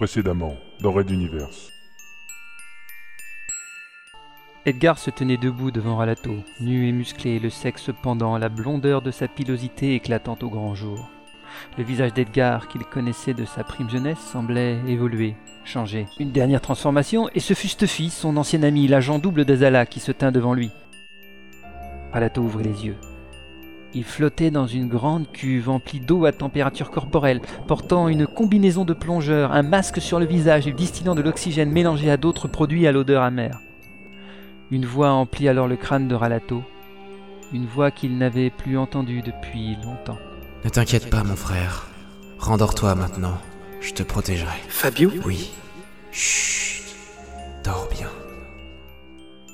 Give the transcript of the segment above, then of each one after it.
Précédemment, dans Red Universe. Edgar se tenait debout devant Ralato, nu et musclé, le sexe pendant, la blondeur de sa pilosité éclatante au grand jour. Le visage d'Edgar, qu'il connaissait de sa prime jeunesse, semblait évoluer, changer. Une dernière transformation, et ce fut son ancien ami, l'agent double d'Azala, qui se tint devant lui. Ralato ouvrit les yeux. Il flottait dans une grande cuve emplie d'eau à température corporelle, portant une combinaison de plongeurs, un masque sur le visage et distillant de l'oxygène mélangé à d'autres produits à l'odeur amère. Une voix emplit alors le crâne de Ralato, une voix qu'il n'avait plus entendue depuis longtemps. Ne t'inquiète pas, mon frère. Rendors-toi maintenant. Je te protégerai. Fabio? Oui. Chut. Dors bien.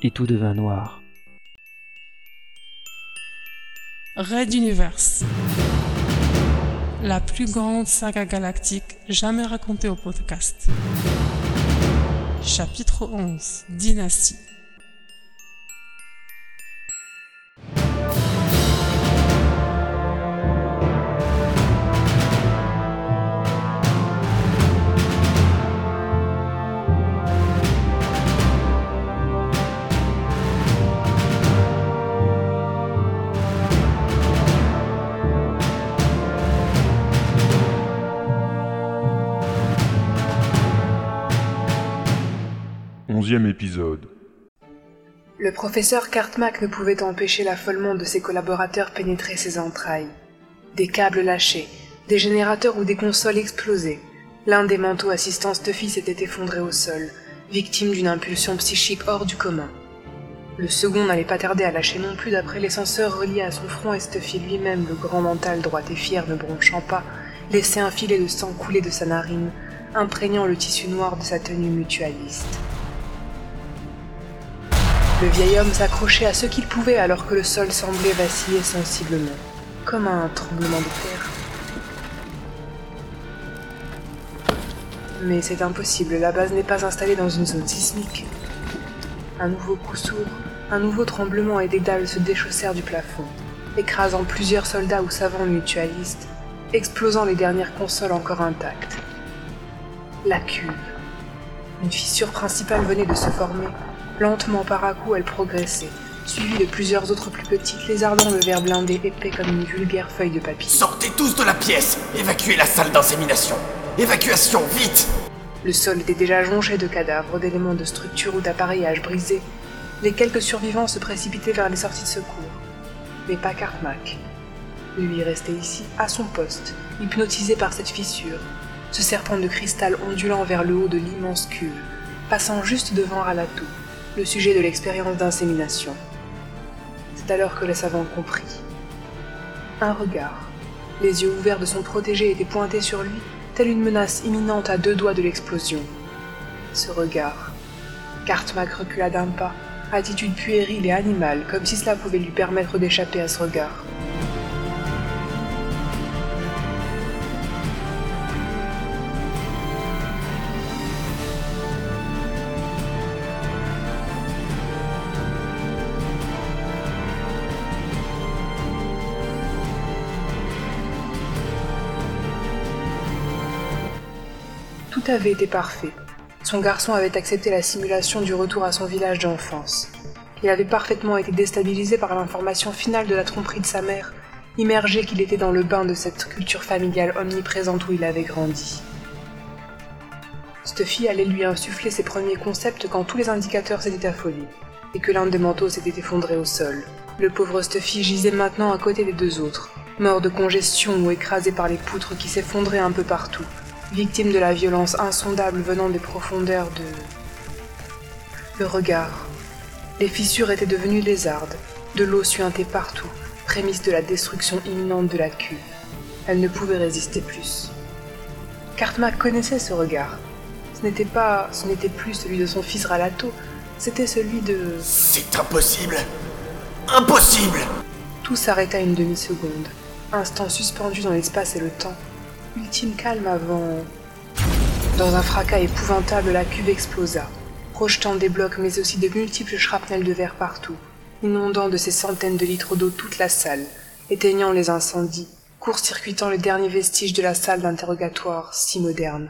Et tout devint noir. Red Universe. La plus grande saga galactique jamais racontée au podcast. Chapitre 11. Dynastie. Le professeur Cartmack ne pouvait empêcher l'affolement de ses collaborateurs pénétrer ses entrailles. Des câbles lâchés, des générateurs ou des consoles explosées. L'un des manteaux assistants Stuffy s'était effondré au sol, victime d'une impulsion psychique hors du commun. Le second n'allait pas tarder à lâcher non plus d'après les senseurs reliés à son front et Stuffy lui-même, le grand mental droit et fier ne bronchant pas, laissait un filet de sang couler de sa narine, imprégnant le tissu noir de sa tenue mutualiste. Le vieil homme s'accrochait à ce qu'il pouvait alors que le sol semblait vaciller sensiblement, comme un tremblement de terre. Mais c'est impossible, la base n'est pas installée dans une zone sismique. Un nouveau coup sourd, un nouveau tremblement et des dalles se déchaussèrent du plafond, écrasant plusieurs soldats ou savants mutualistes, explosant les dernières consoles encore intactes. La cuve. Une fissure principale venait de se former, Lentement par à coup, elle progressait, suivie de plusieurs autres plus petites, lézardant le verre blindé épais comme une vulgaire feuille de papier. Sortez tous de la pièce Évacuez la salle d'insémination Évacuation, vite Le sol était déjà jonché de cadavres, d'éléments de structure ou d'appareillage brisés. Les quelques survivants se précipitaient vers les sorties de secours. Mais pas Cartmack. Lui restait ici, à son poste, hypnotisé par cette fissure, ce serpent de cristal ondulant vers le haut de l'immense cuve, passant juste devant Ralato, le sujet de l'expérience d'insémination. C'est alors que le savant comprit. Un regard. Les yeux ouverts de son protégé étaient pointés sur lui, telle une menace imminente à deux doigts de l'explosion. Ce regard. Cartmack recula d'un pas, attitude puérile et animale, comme si cela pouvait lui permettre d'échapper à ce regard. Tout avait été parfait. Son garçon avait accepté la simulation du retour à son village d'enfance. Il avait parfaitement été déstabilisé par l'information finale de la tromperie de sa mère, immergé qu'il était dans le bain de cette culture familiale omniprésente où il avait grandi. Stuffy allait lui insuffler ses premiers concepts quand tous les indicateurs s'étaient affolés, et que l'un des manteaux s'était effondré au sol. Le pauvre Stuffy gisait maintenant à côté des deux autres, mort de congestion ou écrasé par les poutres qui s'effondraient un peu partout, victime de la violence insondable venant des profondeurs de... Le regard. Les fissures étaient devenues lézardes, de l'eau suintait partout, prémisse de la destruction imminente de la cuve. Elle ne pouvait résister plus. Cartmack connaissait ce regard. Ce n'était pas, ce n'était plus celui de son fils Ralato, c'était celui de... C'est impossible Impossible Tout s'arrêta une demi-seconde, instant suspendu dans l'espace et le temps, ultime calme avant... Dans un fracas épouvantable, la cuve explosa, projetant des blocs mais aussi de multiples shrapnels de verre partout, inondant de ces centaines de litres d'eau toute la salle, éteignant les incendies, court-circuitant les derniers vestiges de la salle d'interrogatoire si moderne.